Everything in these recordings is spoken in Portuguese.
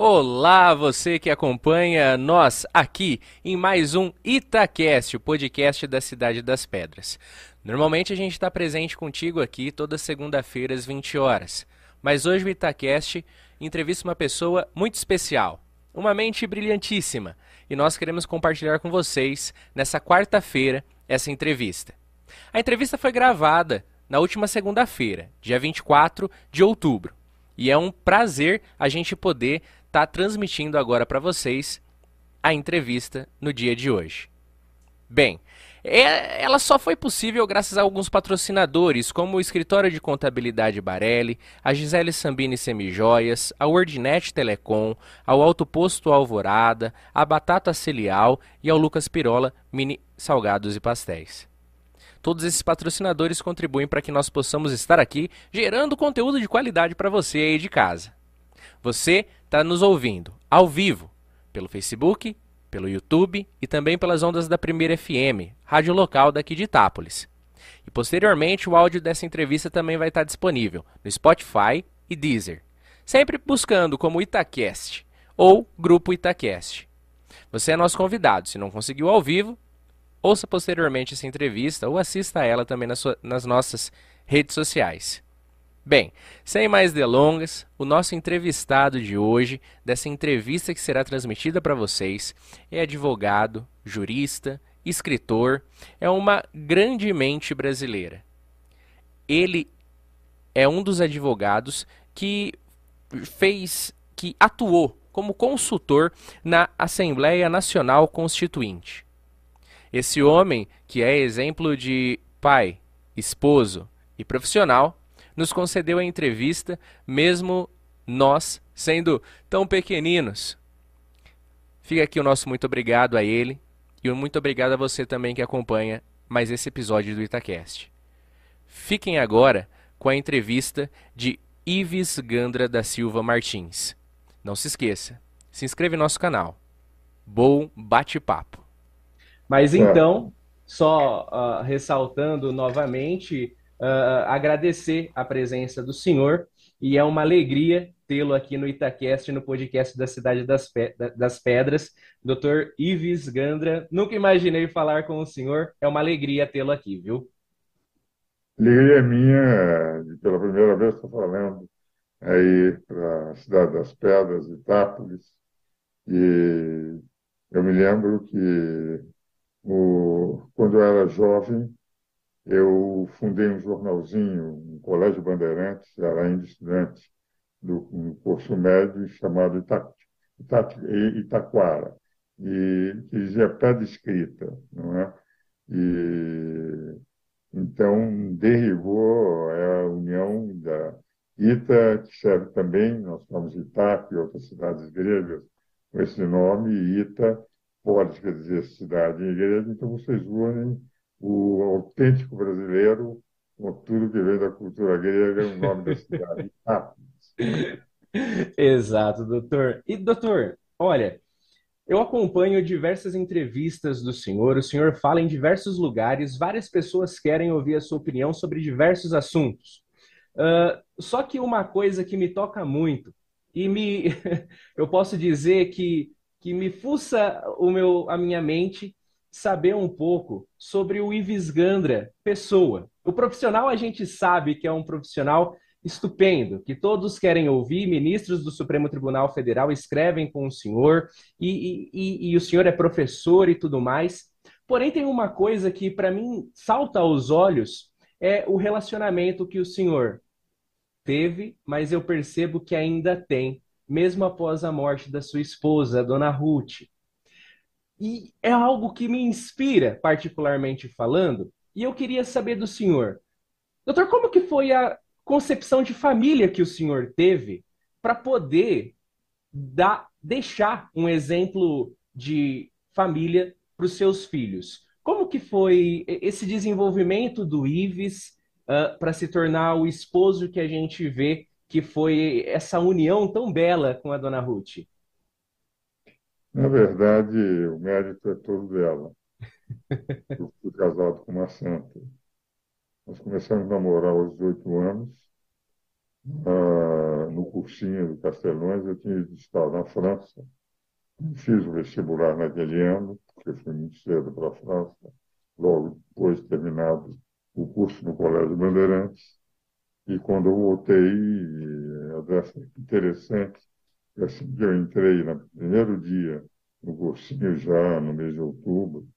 Olá, você que acompanha nós aqui em mais um Itacast, o podcast da Cidade das Pedras. Normalmente a gente está presente contigo aqui toda segunda-feira às 20 horas, mas hoje o Itacast entrevista uma pessoa muito especial, uma mente brilhantíssima, e nós queremos compartilhar com vocês nessa quarta-feira essa entrevista. A entrevista foi gravada na última segunda-feira, dia 24 de outubro. E é um prazer a gente poder estar tá transmitindo agora para vocês a entrevista no dia de hoje. Bem, é, ela só foi possível graças a alguns patrocinadores, como o Escritório de Contabilidade Barelli, a Gisele Sambini Semijoias, a Wordnet Telecom, ao Alto Posto Alvorada, a Batata Celial e ao Lucas Pirola Mini Salgados e Pastéis. Todos esses patrocinadores contribuem para que nós possamos estar aqui gerando conteúdo de qualidade para você aí de casa. Você está nos ouvindo ao vivo pelo Facebook, pelo YouTube e também pelas ondas da Primeira FM, rádio local daqui de Itápolis. E posteriormente o áudio dessa entrevista também vai estar disponível no Spotify e Deezer, sempre buscando como Itacast ou Grupo Itacast. Você é nosso convidado, se não conseguiu ao vivo, ouça posteriormente essa entrevista ou assista a ela também nas, nas nossas redes sociais. Bem, sem mais delongas, o nosso entrevistado de hoje, dessa entrevista que será transmitida para vocês, é advogado, jurista, escritor, é uma grande mente brasileira. Ele é um dos advogados que fez, que atuou como consultor na Assembleia Nacional Constituinte. Esse homem, que é exemplo de pai, esposo e profissional, nos concedeu a entrevista, mesmo nós sendo tão pequeninos. Fica aqui o nosso muito obrigado a ele e um muito obrigado a você também que acompanha mais esse episódio do Itacast. Fiquem agora com a entrevista de Ives Gandra da Silva Martins. Não se esqueça, se inscreva em nosso canal. Bom bate-papo. Mas então, só uh, ressaltando novamente, uh, agradecer a presença do senhor e é uma alegria tê-lo aqui no Itacast, no podcast da Cidade das, Pe das Pedras. Dr. Ives Gandra, nunca imaginei falar com o senhor, é uma alegria tê-lo aqui, viu? Alegria minha, pela primeira vez estou falando aí para a Cidade das Pedras, Itápolis, e eu me lembro que o, quando eu era jovem, eu fundei um jornalzinho, um colégio Bandeirantes, era ainda estudante do curso médio chamado Ita, Ita, Itaquara, e que dizia pé de escrita, não é? E então derivou a união da Ita, que serve também, nós falamos Itaca e outras cidades gregas com esse nome, Ita pode quer dizer cidade em grego, então vocês unem o autêntico brasileiro, com tudo que vem da cultura grega, o nome da cidade, Exato, doutor. E, doutor, olha, eu acompanho diversas entrevistas do senhor, o senhor fala em diversos lugares, várias pessoas querem ouvir a sua opinião sobre diversos assuntos. Uh, só que uma coisa que me toca muito, e me, eu posso dizer que, que me fuça o meu, a minha mente, saber um pouco sobre o Ives Gandra, pessoa. O profissional a gente sabe que é um profissional estupendo, que todos querem ouvir, ministros do Supremo Tribunal Federal escrevem com o senhor, e, e, e o senhor é professor e tudo mais. Porém, tem uma coisa que, para mim, salta aos olhos, é o relacionamento que o senhor teve, mas eu percebo que ainda tem, mesmo após a morte da sua esposa, a dona Ruth. E é algo que me inspira, particularmente falando, e eu queria saber do senhor. Doutor, como que foi a concepção de família que o senhor teve para poder dar, deixar um exemplo de família para os seus filhos? Como que foi esse desenvolvimento do Ives uh, para se tornar o esposo que a gente vê que foi essa união tão bela com a dona Ruth? Na verdade, o mérito é todo dela. Eu fui casado com uma santa. Nós começamos a namorar aos 18 anos uh, no cursinho do Castelões, eu tinha estado na França, fiz o vestibular naquele ano, porque fui muito cedo para a França, logo depois de terminado o curso no Colégio Bandeirantes, e quando eu voltei, é interessante, assim que eu entrei no primeiro dia no cursinho já no mês de outubro,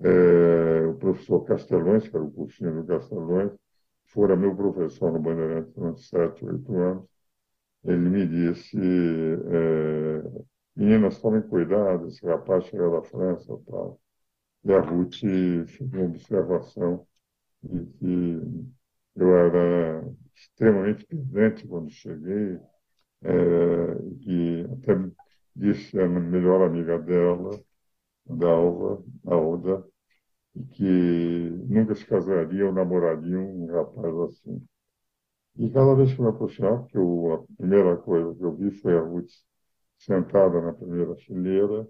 é, o professor Castelões, que era o cursinho do Castelões, fora meu professor no Bandeirantes durante sete, oito anos, ele me disse, é, meninas, tomem cuidado, esse rapaz chega da França e tal. E a Ruth fez uma observação de que eu era extremamente presente quando cheguei, é, que até disse a melhor amiga dela, da Alda, que nunca se casaria ou namoraria um rapaz assim. E cada vez que me aproximava, porque eu, a primeira coisa que eu vi foi a Ruth sentada na primeira fileira,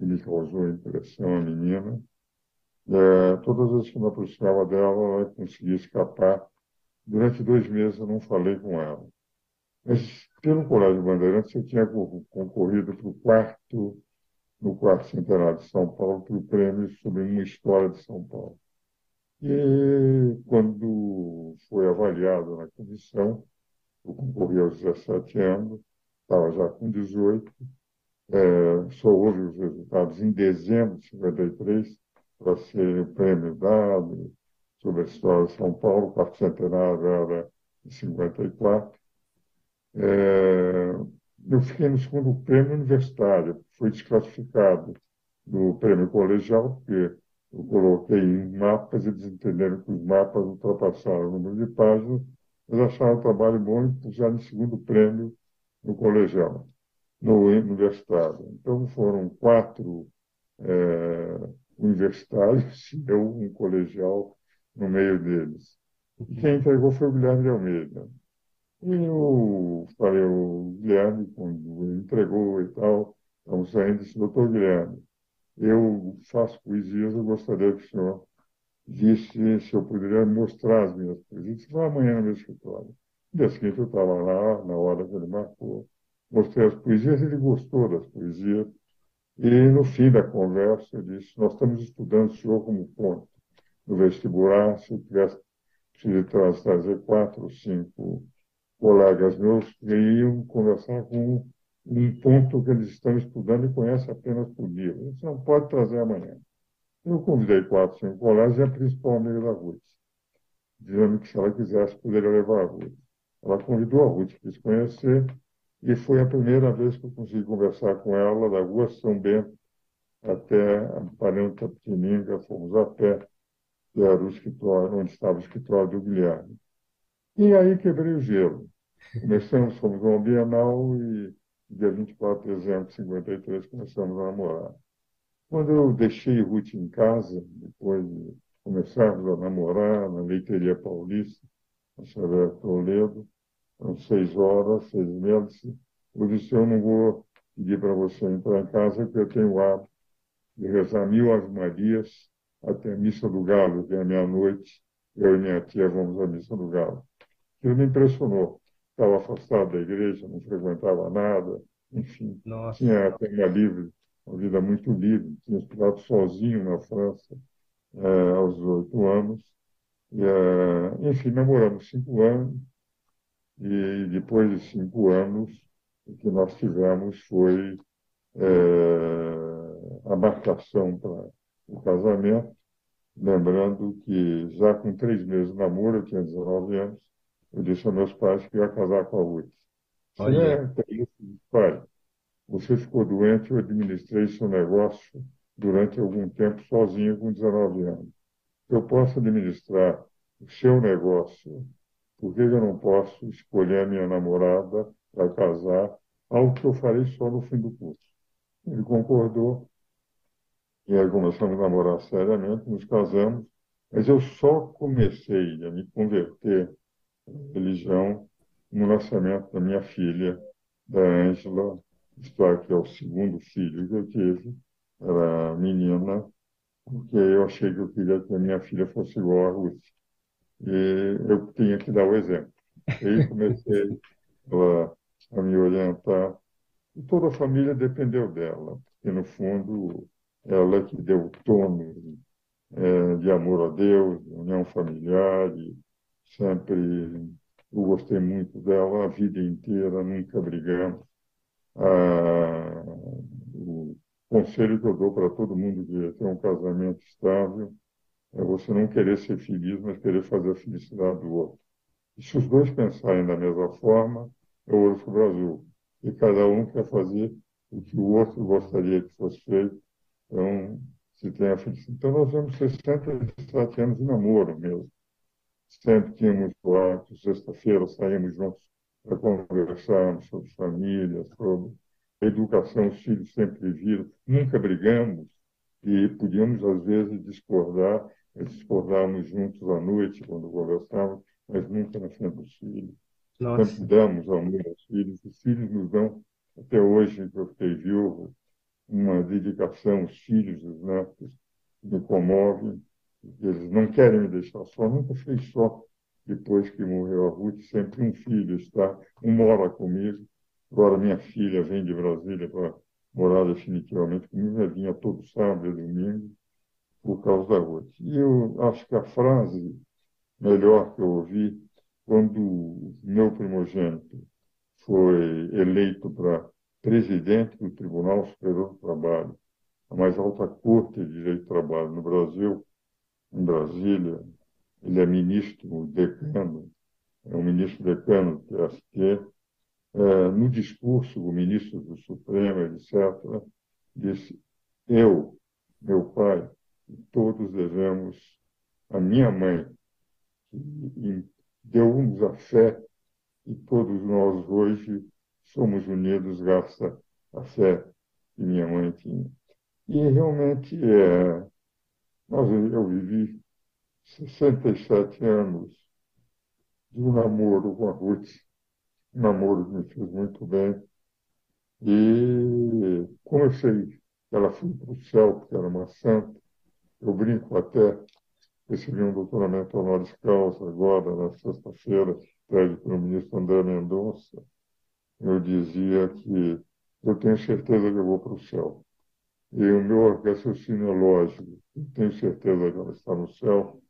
e me causou impressão a menina. É, todas as vezes que me aproximava dela, ela conseguia escapar. Durante dois meses eu não falei com ela. Mas pelo Colégio Bandeirantes eu tinha concorrido para o quarto, no quarto centenário de São Paulo, para o prêmio sobre uma história de São Paulo. E quando foi avaliado na comissão, eu concorri aos 17 anos, estava já com 18, é, só houve os resultados em dezembro de 53, para ser o prêmio dado sobre a história de São Paulo, o quarto centenário era em 54. É, eu fiquei no segundo prêmio universitário, fui desclassificado do prêmio colegial, porque eu coloquei em mapas, eles entenderam que os mapas ultrapassaram o número de páginas, mas acharam o trabalho bom e puseram em segundo prêmio no colegial, no universitário. Então foram quatro é, universitários e eu um colegial no meio deles. E quem entregou foi o Guilherme de Almeida. E eu falei, o Guilherme, quando ele entregou e tal, estamos saindo, disse, doutor Guilherme, eu faço poesias, eu gostaria que o senhor disse se eu poderia mostrar as minhas poesias. Foi amanhã no meu escritório. Dia seguinte eu estava lá, na hora que ele marcou, mostrei as poesias, ele gostou das poesias, e no fim da conversa eu disse, nós estamos estudando o senhor como ponto no vestibular, se eu tivesse preciso trazer quatro ou cinco colegas meus iam conversar com um ponto que eles estão estudando e conhecem apenas por livro. Você não pode trazer amanhã. Eu convidei quatro, cinco colegas e a principal amiga da Ruth, dizendo que se ela quisesse, poderia levar a Ruth. Ela convidou a Ruth, quis conhecer, e foi a primeira vez que eu consegui conversar com ela, da rua São Bento até a Parente Tapetininga, fomos a pé, que era o escritório, onde estava o escritório do Guilherme. E aí quebrei o gelo. Começamos, fomos ao Bienal e dia 24 de dezembro de 53 começamos a namorar. Quando eu deixei Ruth em casa, depois de começarmos a namorar na Leiteria Paulista, na Severo Toledo, às seis horas, seis meia, eu disse, eu não vou pedir para você entrar em casa, porque eu tenho o hábito de rezar mil Ave Marias até a Missa do Galo, que é meia-noite, eu e minha tia vamos à Missa do Galo. Aquilo me impressionou. Estava afastado da igreja, não frequentava nada, enfim. Nossa. Tinha até uma livre, uma vida muito livre. Tinha estudado sozinho na França é, aos oito anos. E, é, enfim, namoramos cinco anos. E depois de cinco anos, o que nós tivemos foi é, a marcação para o casamento. Lembrando que já com três meses de namoro, eu tinha 19 anos, eu disse aos meus pais que ia casar com a Ruth. Olha. É, pai, você ficou doente, eu administrei seu negócio durante algum tempo sozinho com 19 anos. Eu posso administrar o seu negócio, por que eu não posso escolher a minha namorada para casar, algo que eu farei só no fim do curso? Ele concordou, e aí começamos a namorar seriamente, nos casamos, mas eu só comecei a me converter religião no nascimento da minha filha, da Ângela, isto é, que é o segundo filho que eu tive, era menina, porque eu achei que eu queria que a minha filha fosse igual a Ruth. E eu tinha que dar o exemplo. E aí comecei ela, a me orientar. E toda a família dependeu dela, porque, no fundo, ela é que deu o tono é, de amor a Deus, união familiar, e sempre eu gostei muito dela a vida inteira, nunca brigamos. Ah, o conselho que eu dou para todo mundo que ter um casamento estável é você não querer ser feliz, mas querer fazer a felicidade do outro. E se os dois pensarem da mesma forma, é ouro sobre o azul. E cada um quer fazer o que o outro gostaria que fosse feito. Então, se tem a felicidade. Então, nós temos 67 anos de namoro mesmo. Sempre tínhamos quarto, sexta-feira saímos juntos para conversarmos sobre família, sobre educação, os filhos sempre viram. Nunca brigamos e podíamos, às vezes, discordar, discordávamos juntos à noite, quando conversávamos, mas nunca na frente dos filhos. Nossa. Sempre damos amor aos filhos, os filhos nos dão, até hoje, que eu fiquei viúvo, uma dedicação, os filhos, os netos, me comovem, eles não querem me deixar só, nunca fui só. Depois que morreu a Ruth, sempre um filho está, um mora comigo. Agora minha filha vem de Brasília para morar definitivamente comigo, ela vinha todo sábado e domingo por causa da Ruth. E eu acho que a frase melhor que eu ouvi quando meu primogênito foi eleito para presidente do Tribunal Superior do Trabalho, a mais alta corte de direito do trabalho no Brasil, em Brasília, ele é ministro decano, é um ministro decano do TST, é, no discurso, o ministro do Supremo, etc., disse: Eu, meu pai, todos devemos a minha mãe, que deu-nos a fé, e todos nós hoje somos unidos graças à fé que minha mãe tinha. E realmente é, nós, eu vivi 67 anos de um namoro com a Ruth um namoro que me fez muito bem. E como eu sei que ela foi para o céu, porque era uma santa, eu brinco até, recebi um doutoramento honoris causa agora, na sexta-feira, pede pelo ministro André Mendonça, eu dizia que eu tenho certeza que eu vou para o céu. E o meu raciocínio é lógico, eu tenho certeza que ela está no céu,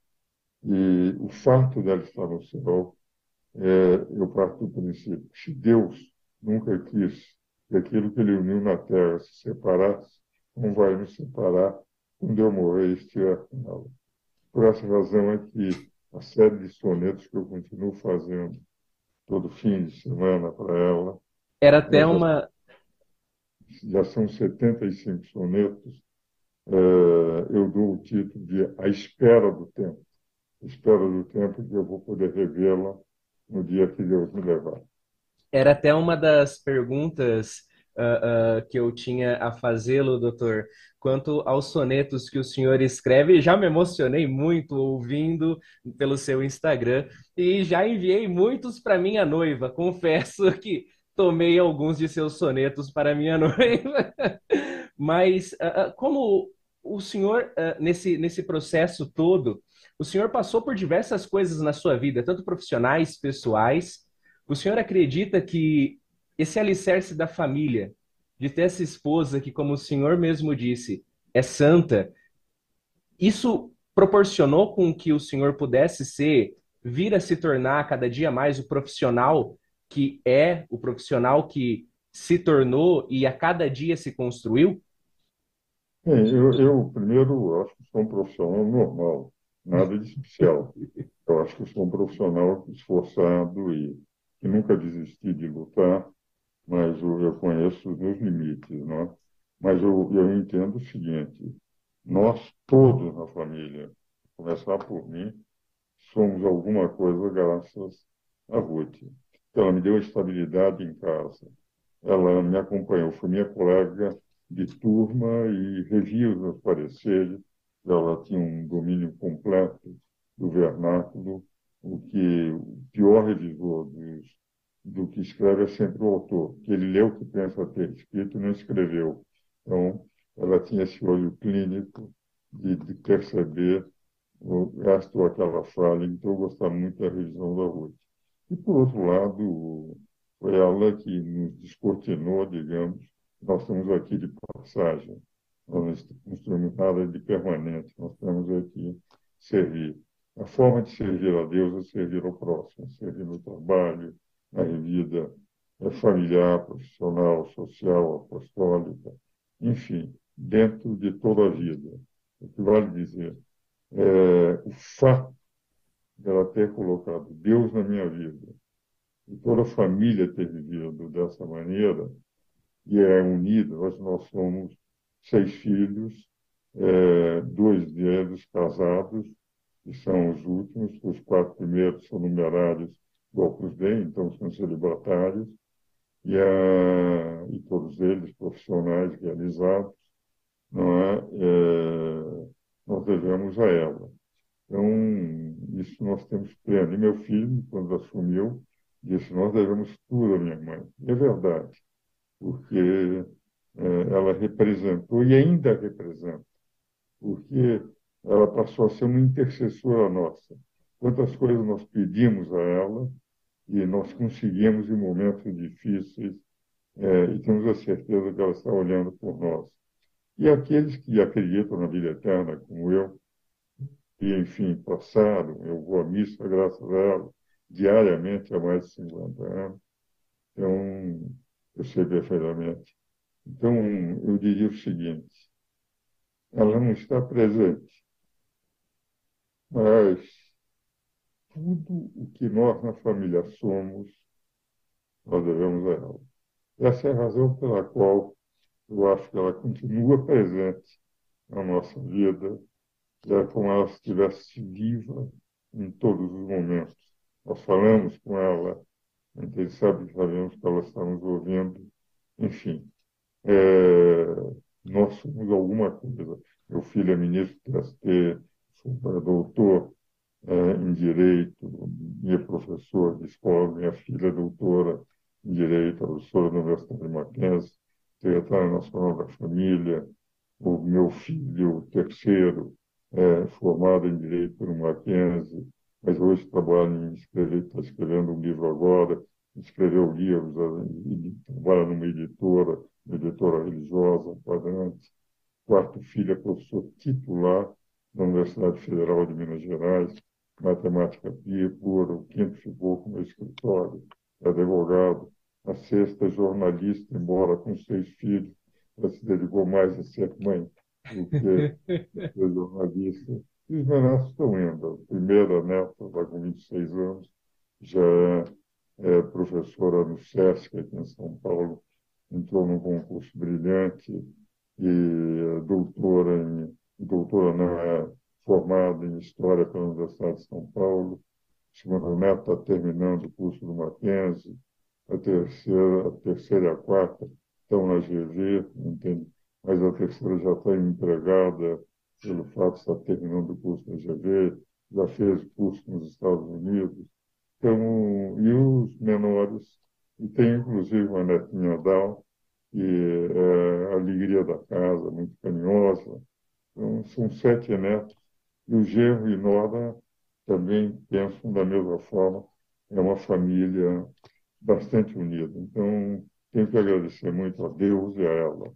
e o fato dela estar no céu é, eu parto do princípio se Deus nunca quis que aquilo que ele uniu na terra se separasse, não vai nos separar quando eu morrer e estiver com ela. Por essa razão é que a série de sonetos que eu continuo fazendo todo fim de semana para ela. Era até uma. Já são 75 sonetos. É, eu dou o título de A Espera do Tempo. Espera do tempo que eu vou poder revê-la no dia que Deus me levar. Era até uma das perguntas uh, uh, que eu tinha a fazê-lo, doutor, quanto aos sonetos que o senhor escreve. Já me emocionei muito ouvindo pelo seu Instagram e já enviei muitos para minha noiva. Confesso que tomei alguns de seus sonetos para minha noiva. Mas uh, como o senhor, nesse, nesse processo todo, o senhor passou por diversas coisas na sua vida, tanto profissionais, pessoais. O senhor acredita que esse alicerce da família, de ter essa esposa que, como o senhor mesmo disse, é santa, isso proporcionou com que o senhor pudesse ser, vir a se tornar cada dia mais o profissional que é, o profissional que se tornou e a cada dia se construiu? Sim, eu, eu primeiro acho que sou um profissional normal nada de especial. Eu acho que sou um profissional esforçado e que nunca desisti de lutar, mas eu, eu conheço os meus limites, não é? Mas eu, eu entendo o seguinte: nós todos na família, começar por mim, somos alguma coisa graças a Ruth. Ela me deu estabilidade em casa. Ela me acompanhou, foi minha colega de turma e revia os pareceres ela tinha um domínio completo do vernáculo, o que o pior revisor dos, do que escreve é sempre o autor, que ele leu o que pensa ter escrito e não escreveu. Então, ela tinha esse olho clínico de, de perceber esta ou aquela falha, então eu gostava muito da revisão da Ruth. E, por outro lado, foi ela que nos descortinou, digamos, nós estamos aqui de passagem, nós não estamos nada de permanente, nós temos aqui servir. A forma de servir a Deus é servir ao próximo, servir no trabalho, na vida familiar, profissional, social, apostólica, enfim, dentro de toda a vida. O que vale dizer, é, o fato dela ter colocado Deus na minha vida e toda a família ter vivido dessa maneira e é unida, hoje nós somos seis filhos, é, dois deles casados, que são os últimos, os quatro primeiros são numerários do Opus Dei, então são celibatários, e, a, e todos eles profissionais realizados, não é? é? nós devemos a ela. Então, isso nós temos pleno. E meu filho, quando assumiu, disse, nós devemos tudo à minha mãe. E é verdade, porque é, ela representou e ainda representa, porque ela passou a ser uma intercessora nossa. Quantas coisas nós pedimos a ela e nós conseguimos em momentos difíceis é, e temos a certeza que ela está olhando por nós. E aqueles que acreditam na vida eterna, como eu, e enfim, passaram, eu vou à missa graças a ela, diariamente há mais de 50 anos, então eu sei perfeitamente. Então, eu diria o seguinte, ela não está presente, mas tudo o que nós na família somos, nós devemos a ela. Essa é a razão pela qual eu acho que ela continua presente na nossa vida, é como ela estivesse viva em todos os momentos. Nós falamos com ela, gente sabe que sabemos que ela está nos ouvindo, enfim. É, nós somos alguma coisa. Meu filho é ministro do TST, sou doutor é, em Direito, minha professora de escola, minha filha é doutora em Direito, professora da Universidade de Mackenzie, secretária nacional da família, o meu filho terceiro é formado em Direito pelo Mackenzie, mas hoje trabalha em escrever, está escrevendo um livro agora, escreveu livros, trabalha numa editora, uma editora religiosa, quadrante. Quarto filho é professor titular da Universidade Federal de Minas Gerais, matemática pura. O quinto ficou com meu escritório, é advogado. A sexta é jornalista, embora com seis filhos, ela se dedicou mais a ser mãe do que ser jornalista. E os netos estão indo. A primeira neta está com 26 anos, já é, é professora no SESC, aqui em São Paulo, entrou num concurso brilhante e é doutora em doutora não é formada em História pela Universidade de São Paulo. A segunda neta está terminando o curso do Mackenzie. A terceira, a terceira e a quarta estão na GV, entende? Mas a terceira já está empregada pelo fato de estar terminando o curso na GV, já fez curso nos Estados Unidos. Então, e os menores, e tem inclusive uma netinha Dal, que é a alegria da casa, muito carinhosa. Então, são sete netos. E o genro e nora também pensam da mesma forma. É uma família bastante unida. Então, tenho que agradecer muito a Deus e a ela.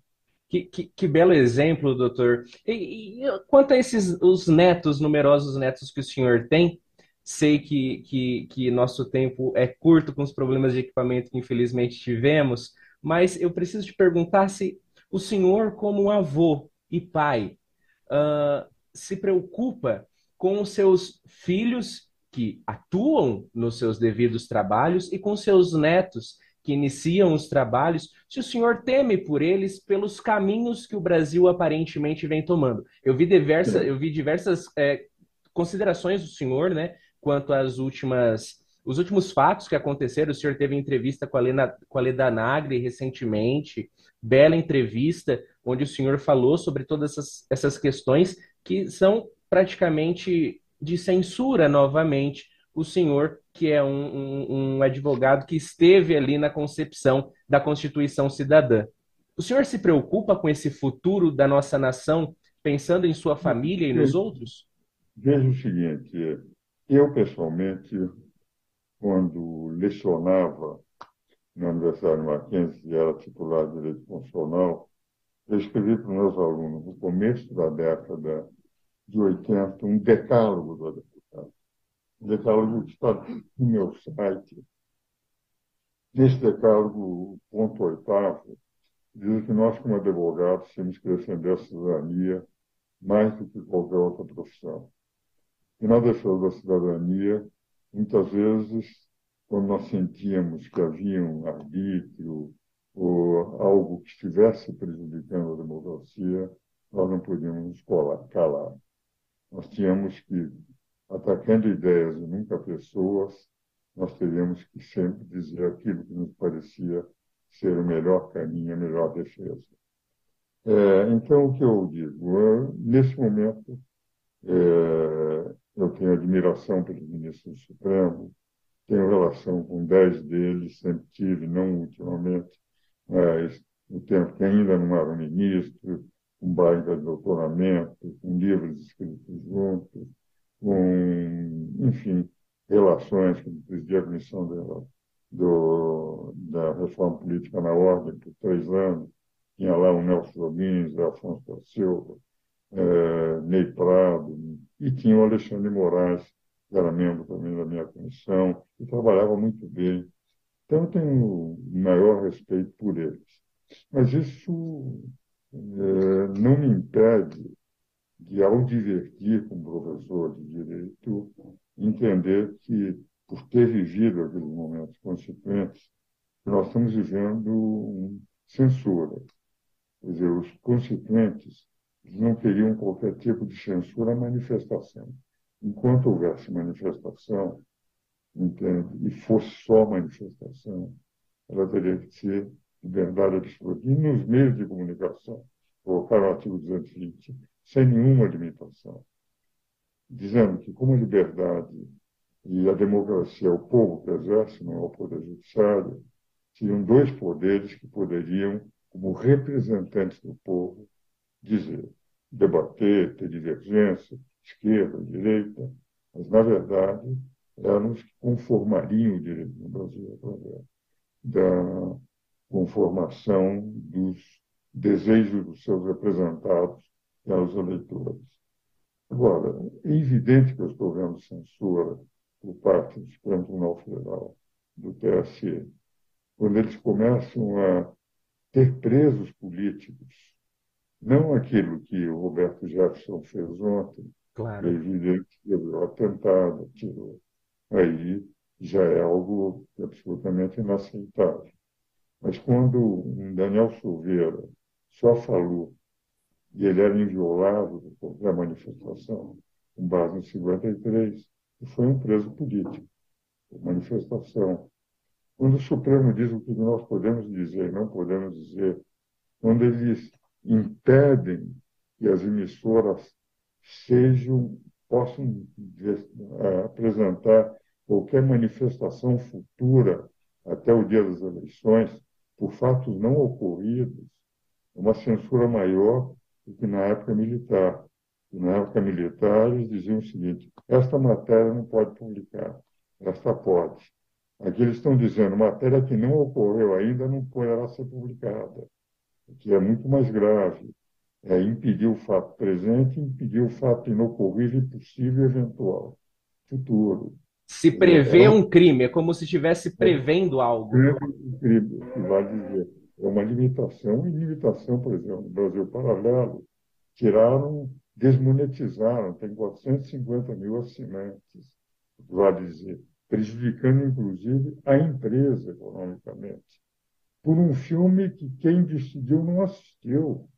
Que, que, que, belo exemplo, doutor. E, e, quanto a esses os netos, numerosos netos que o senhor tem, sei que, que, que nosso tempo é curto com os problemas de equipamento que infelizmente tivemos, mas eu preciso te perguntar se o senhor, como avô e pai, uh, se preocupa com os seus filhos que atuam nos seus devidos trabalhos e com seus netos que iniciam os trabalhos, se o senhor teme por eles pelos caminhos que o Brasil aparentemente vem tomando. Eu vi, diversa, eu vi diversas é, considerações do senhor, né, quanto às últimas os últimos fatos que aconteceram, o senhor teve entrevista com a, Lena, com a Leda Nagre recentemente, bela entrevista, onde o senhor falou sobre todas essas, essas questões que são praticamente de censura novamente o senhor, que é um, um, um, advogado que esteve ali na concepção da Constituição Cidadã. O senhor se preocupa com esse futuro da nossa nação, pensando em sua família e nos outros? Veja o seguinte, eu pessoalmente quando lecionava na Universidade de Mackenzie, e era titular de Direito Constitucional, eu escrevi para os meus alunos, no começo da década de 80, um decálogo decálogo está no meu site. Nesse decálogo, ponto oitavo, diz que nós, como advogados, temos que defender a cidadania mais do que qualquer outra profissão. E na defesa da cidadania, muitas vezes, quando nós sentíamos que havia um arbítrio ou algo que estivesse prejudicando a democracia, nós não podíamos nos calar. Nós tínhamos que, atacando ideias e nunca pessoas, nós teríamos que sempre dizer aquilo que nos parecia ser o melhor caminho, a melhor defesa. É, então, o que eu digo? Eu, nesse momento, é, eu tenho admiração pelos ministros do Supremo, tenho relação com dez deles, sempre tive, não ultimamente, mas no tempo que ainda não era ministro, com baita de doutoramento, com livros escritos juntos, com, enfim, relações que presidia a comissão da, do, da reforma política na ordem por três anos. Tinha lá o Nelson Jobins, o Afonso da Silva, é, Ney Prado, e tinha o Alexandre Moraes, que era membro também da minha comissão, e trabalhava muito bem. Então, eu tenho o maior respeito por eles. Mas isso é, não me impede de, ao divertir com o professor de direito, entender que, por ter vivido aqueles momentos constituintes, nós estamos vivendo censura. Quer dizer, os constituintes não teriam qualquer tipo de censura à manifestação. Enquanto houvesse manifestação, entende, e fosse só manifestação, ela teria que ser liberdade absoluta. E nos meios de comunicação, colocar o artigo 220, sem nenhuma limitação dizendo que, como a liberdade e a democracia é o povo que exerce, não é o poder judiciário, tinham dois poderes que poderiam, como representantes do povo, dizer, debater, ter divergência, esquerda, direita, mas, na verdade, eram os que conformariam o direito no Brasil através da conformação dos desejos dos seus representados pelos eleitores. Agora, é evidente que eu estou vendo censura por parte do Supremo Tribunal Federal, do TSE, quando eles começam a ter presos políticos, não aquilo que o Roberto Jefferson fez ontem, claro. é evidente que ele atentado, tirou. Aí já é algo absolutamente inaceitável. Mas quando um Daniel Silveira só falou e ele era inviolável qualquer manifestação, com base em 53, e foi um preso político, manifestação. Quando o Supremo diz o que nós podemos dizer, não podemos dizer, quando eles impedem que as emissoras sejam, possam apresentar qualquer manifestação futura até o dia das eleições, por fatos não ocorridos, uma censura maior que na época militar. E na época militar, eles diziam o seguinte: esta matéria não pode publicar, esta pode. Aqui eles estão dizendo: matéria que não ocorreu ainda não poderá ser publicada, o que é muito mais grave. É impedir o fato presente, impedir o fato inocorrível, possível e eventual, futuro. Se prevê é, um crime, é como se estivesse prevendo algo. É um crime, que vai dizer é uma limitação, e limitação, por exemplo, no Brasil Paralelo, tiraram, desmonetizaram, tem 450 mil assinantes, vale dizer, prejudicando, inclusive, a empresa economicamente, por um filme que quem decidiu não assistiu.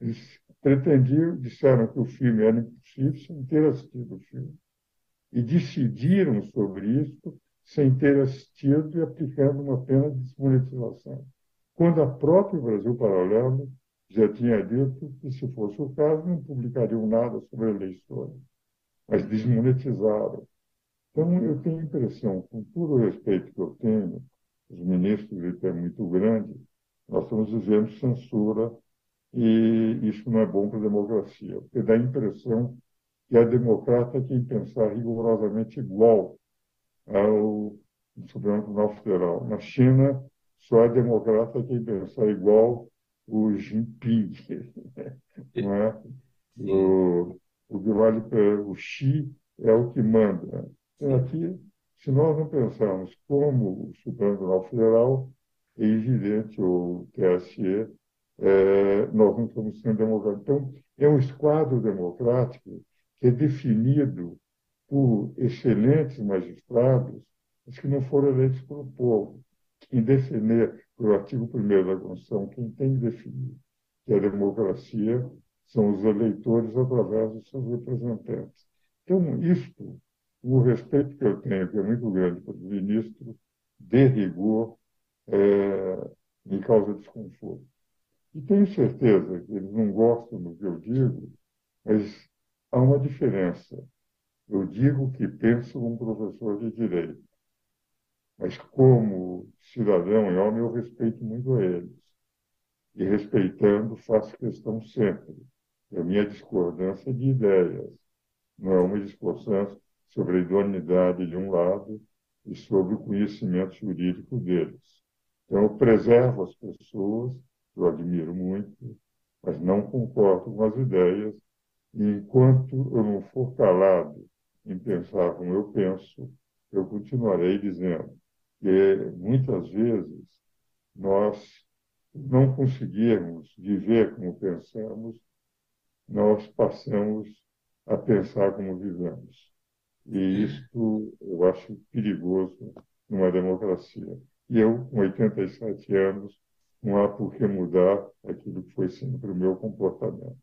Eles pretendiam, disseram que o filme era impossível sem ter assistido o filme. E decidiram sobre isso sem ter assistido e aplicando uma pena de desmonetização quando a própria Brasil Paralelo já tinha dito que, se fosse o caso, não publicariam nada sobre eleições, mas desmonetizaram. Então, eu tenho a impressão, com todo o respeito que eu tenho, os ministros, isso é muito grande, nós estamos vivendo censura e isso não é bom para a democracia, porque dá a impressão que a democrata é quem pensar rigorosamente igual ao Supremo Tribunal Federal. Na China, só é democrata quem pensar igual o Jinping, não é? O, o que vale para o Xi é o que manda. Então, aqui, se nós não pensarmos como o Supremo Tribunal Federal, é evidente, o TSE, é, nós não estamos sendo democráticos. Então, é um esquadro democrático que é definido por excelentes magistrados, mas que não foram eleitos pelo povo. Em defender, pelo artigo 1 da Constituição, quem tem que definir que a democracia são os eleitores através dos seus representantes. Então, isto, o respeito que eu tenho, que é muito grande para o ministro, de rigor, é, me causa desconforto. E tenho certeza que eles não gostam do que eu digo, mas há uma diferença. Eu digo que penso como professor de direito, mas como cidadão e homem eu respeito muito a eles. E respeitando, faço questão sempre a minha discordância de ideias. Não é uma discordância sobre a idoneidade de um lado e sobre o conhecimento jurídico deles. Então, eu preservo as pessoas, eu admiro muito, mas não concordo com as ideias, e enquanto eu não for calado em pensar como eu penso, eu continuarei dizendo que muitas vezes nós não conseguirmos viver como pensamos, nós passamos a pensar como vivemos. E isto eu acho perigoso numa democracia. E eu, com 87 anos, não há por que mudar aquilo que foi sempre o meu comportamento.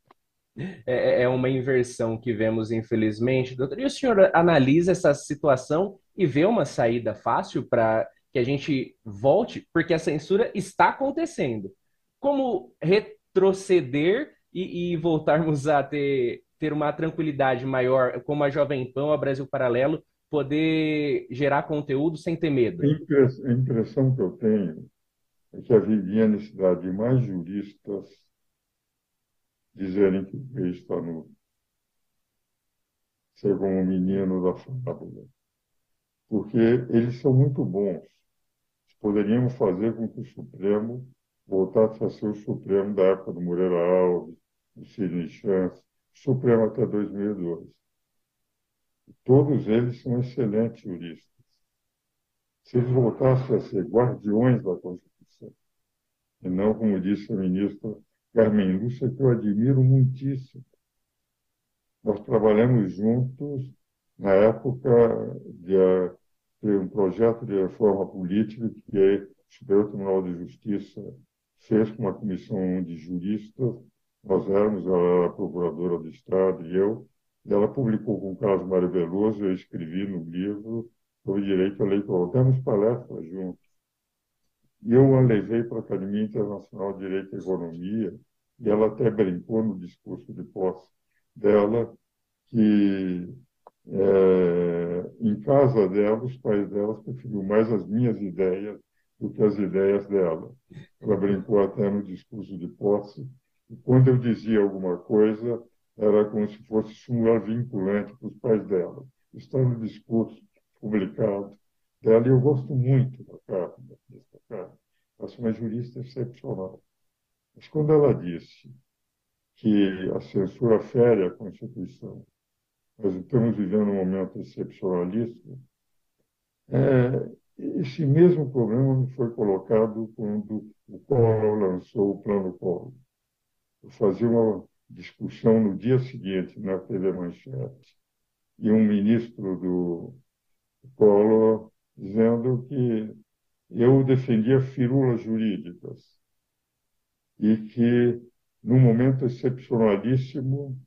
É, é, é uma inversão que vemos, infelizmente, doutor. E o senhor analisa essa situação e vê uma saída fácil para que a gente volte, porque a censura está acontecendo. Como retroceder e, e voltarmos a ter, ter uma tranquilidade maior, como a Jovem Pan, a Brasil Paralelo, poder gerar conteúdo sem ter medo? A impressão que eu tenho é que havia necessidade de mais juristas dizerem que o país está no ser como o menino da fábula. Porque eles são muito bons. Poderíamos fazer com que o Supremo voltasse a ser o Supremo da época do Moreira Alves, do Sidney Chance, Supremo até 2002. Todos eles são excelentes juristas. Se eles voltassem a ser guardiões da Constituição, e não, como disse a ministra Carmen Lúcia, que eu admiro muitíssimo. Nós trabalhamos juntos na época de, de um projeto de reforma política que o Superior Tribunal de Justiça fez com uma comissão de juristas nós éramos, ela era procuradora do Estado e eu, e ela publicou com o caso Mário Veloso, eu escrevi no livro sobre direito eleitoral. Demos palestras juntos. E eu a levei para a Academia Internacional de Direito e Economia, e ela até brincou no discurso de posse dela que é, em casa dela, os pais delas preferiam mais as minhas ideias do que as ideias dela. Ela brincou até no discurso de posse e quando eu dizia alguma coisa, era como se fosse súmula vinculante para os pais dela. Está no discurso publicado dela, e eu gosto muito da carta, dessa carta. Acho uma jurista excepcional. Mas quando ela disse que a censura fere a Constituição, nós estamos vivendo um momento excepcionalista, é, esse mesmo problema me foi colocado quando o Collor lançou o Plano Collor. Fazia uma discussão no dia seguinte na TV Manchete e um ministro do Collor dizendo que eu defendia firulas jurídicas e que, num momento excepcionalíssimo,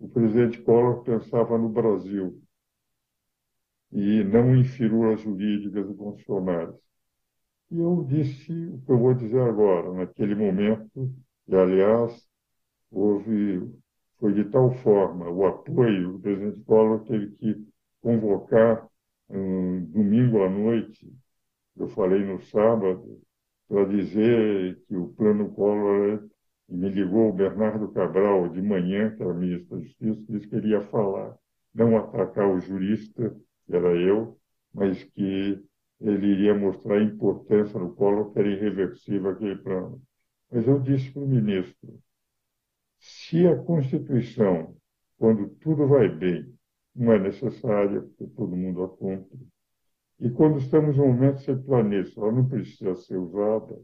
o presidente Collor pensava no Brasil e não em firulas jurídicas e constitucionais. E eu disse o que eu vou dizer agora. Naquele momento, e, aliás, houve, foi de tal forma o apoio, o presidente Collor teve que convocar um domingo à noite, eu falei no sábado, para dizer que o plano Collor me ligou o Bernardo Cabral de manhã, que era ministro da Justiça, disse que ele ia falar, não atacar o jurista, que era eu, mas que ele iria mostrar a importância no colo, que era irreversível aquele plano. Mas eu disse para o ministro, se a Constituição, quando tudo vai bem, não é necessária, porque todo mundo a cumpre, e quando estamos em um momento planista, ela não precisa ser usada,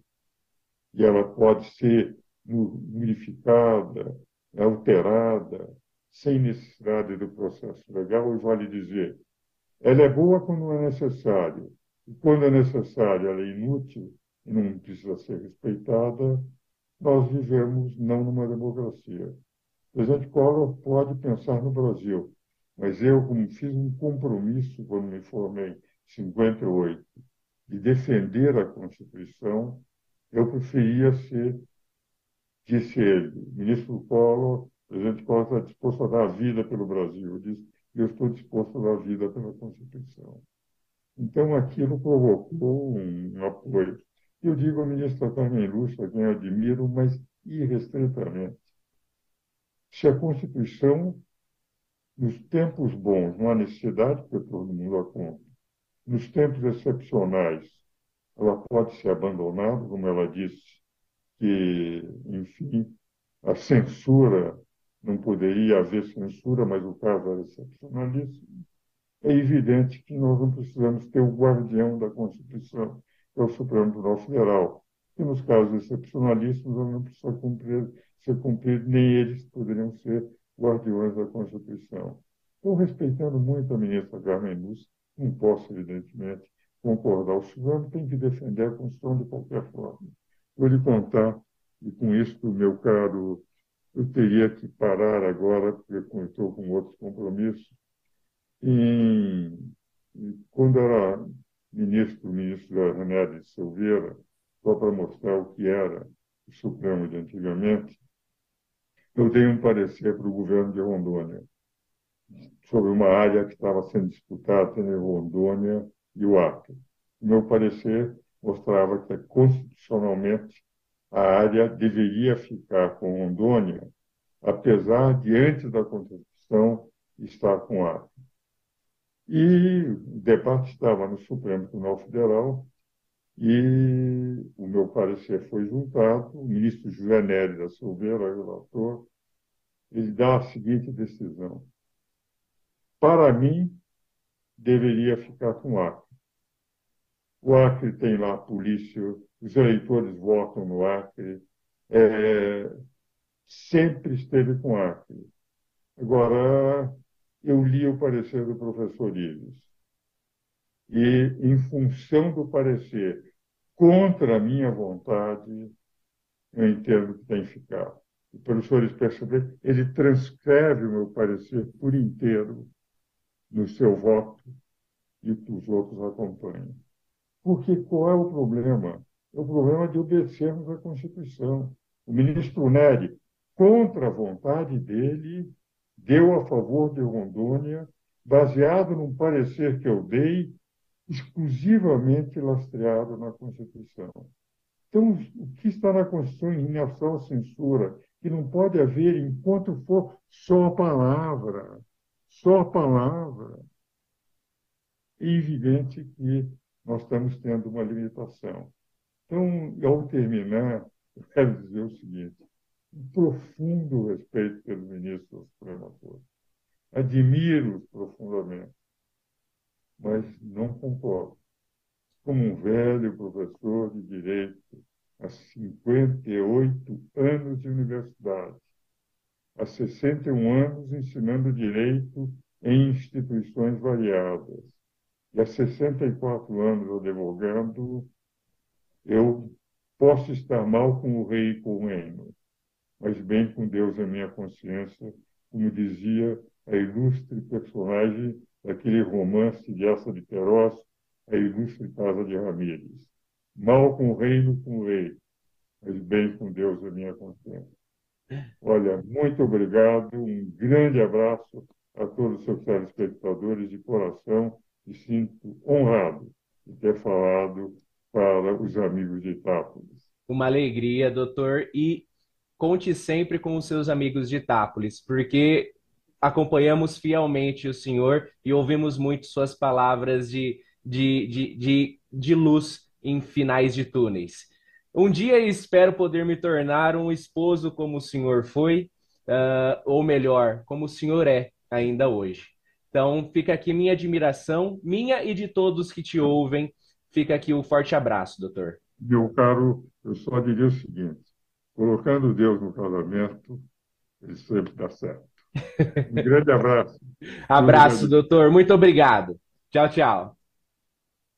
e ela pode ser modificada, alterada, sem necessidade do processo legal, e vale dizer, ela é boa quando é necessário, e quando é necessário ela é inútil e não precisa ser respeitada, nós vivemos não numa democracia. O presidente Collor pode pensar no Brasil, mas eu, como fiz um compromisso quando me formei em 58, de defender a Constituição, eu preferia ser, disse ele, ministro Collor, presidente Collor está disposto a dar a vida pelo Brasil. Eu disse, eu estou disposto a dar a vida pela Constituição. Então, aquilo provocou um, apoio. Eu digo ao ministro Carmen Lúcia, quem eu admiro, mas irrestritamente. Se a Constituição, nos tempos bons, não há necessidade, porque todo mundo a conta, nos tempos excepcionais, ela pode ser abandonada, como ela disse, que, enfim, a censura, não poderia haver censura, mas o caso era excepcionalíssimo. É evidente que nós não precisamos ter o guardião da Constituição, que é o Supremo Tribunal Federal, que nos casos excepcionalíssimos não precisa cumprir, ser cumprido, nem eles poderiam ser guardiões da Constituição. Estou respeitando muito a ministra Carmen Lúcia, não posso, evidentemente, concordar. O Suzano tem que defender a Constituição de qualquer forma. Vou lhe contar, e com isso, meu caro, eu teria que parar agora, porque estou com outros compromissos. Em, quando era ministro, ministro da René de Silveira, só para mostrar o que era o Supremo de antigamente, eu dei um parecer para o governo de Rondônia sobre uma área que estava sendo disputada entre Rondônia e o Acre. Meu parecer mostrava que, constitucionalmente, a área deveria ficar com Rondônia, apesar de, antes da Constituição, estar com Acre. E o debate estava no Supremo Tribunal Federal e o meu parecer foi juntado. O ministro José Nery da Silveira, relator, ele dá a seguinte decisão para mim, deveria ficar com Acre. O Acre tem lá a polícia, os eleitores votam no Acre, é, sempre esteve com Acre. Agora, eu li o parecer do professor Ives. E, em função do parecer contra a minha vontade, eu entendo que tem que ficar. O professor Ives perceber, ele transcreve o meu parecer por inteiro no seu voto e que os outros acompanhem. Porque qual é o problema? É o problema de obedecermos à Constituição. O ministro Neri, contra a vontade dele, deu a favor de Rondônia, baseado num parecer que eu dei, exclusivamente lastreado na Constituição. Então, o que está na Constituição em relação à censura, que não pode haver enquanto for só a palavra, só a palavra, é evidente que nós estamos tendo uma limitação. Então, ao terminar, eu quero dizer o seguinte: um profundo respeito pelo ministro da Suprema Corte. Admiro profundamente, mas não concordo. Como um velho professor de direito, há 58 anos de universidade, há 61 anos ensinando direito em instituições variadas. E há 64 anos advogando, eu posso estar mal com o rei e com o reino, mas bem com Deus a minha consciência, como dizia a ilustre personagem daquele romance de Essa de Queiroz, a ilustre Casa de Ramírez. Mal com o reino com o rei, mas bem com Deus a minha consciência. Olha, muito obrigado, um grande abraço a todos os seus telespectadores de coração e sinto honrado de ter falado para os amigos de Itápolis. Uma alegria, doutor, e conte sempre com os seus amigos de Itápolis, porque acompanhamos fielmente o senhor e ouvimos muito suas palavras de, de, de, de, de luz em finais de túneis. Um dia espero poder me tornar um esposo como o senhor foi, uh, ou melhor, como o senhor é ainda hoje. Então, fica aqui minha admiração, minha e de todos que te ouvem. Fica aqui um forte abraço, doutor. Meu caro, eu só diria o seguinte: colocando Deus no casamento, ele sempre dá certo. Um grande abraço. abraço, doutor. Muito obrigado. Tchau, tchau.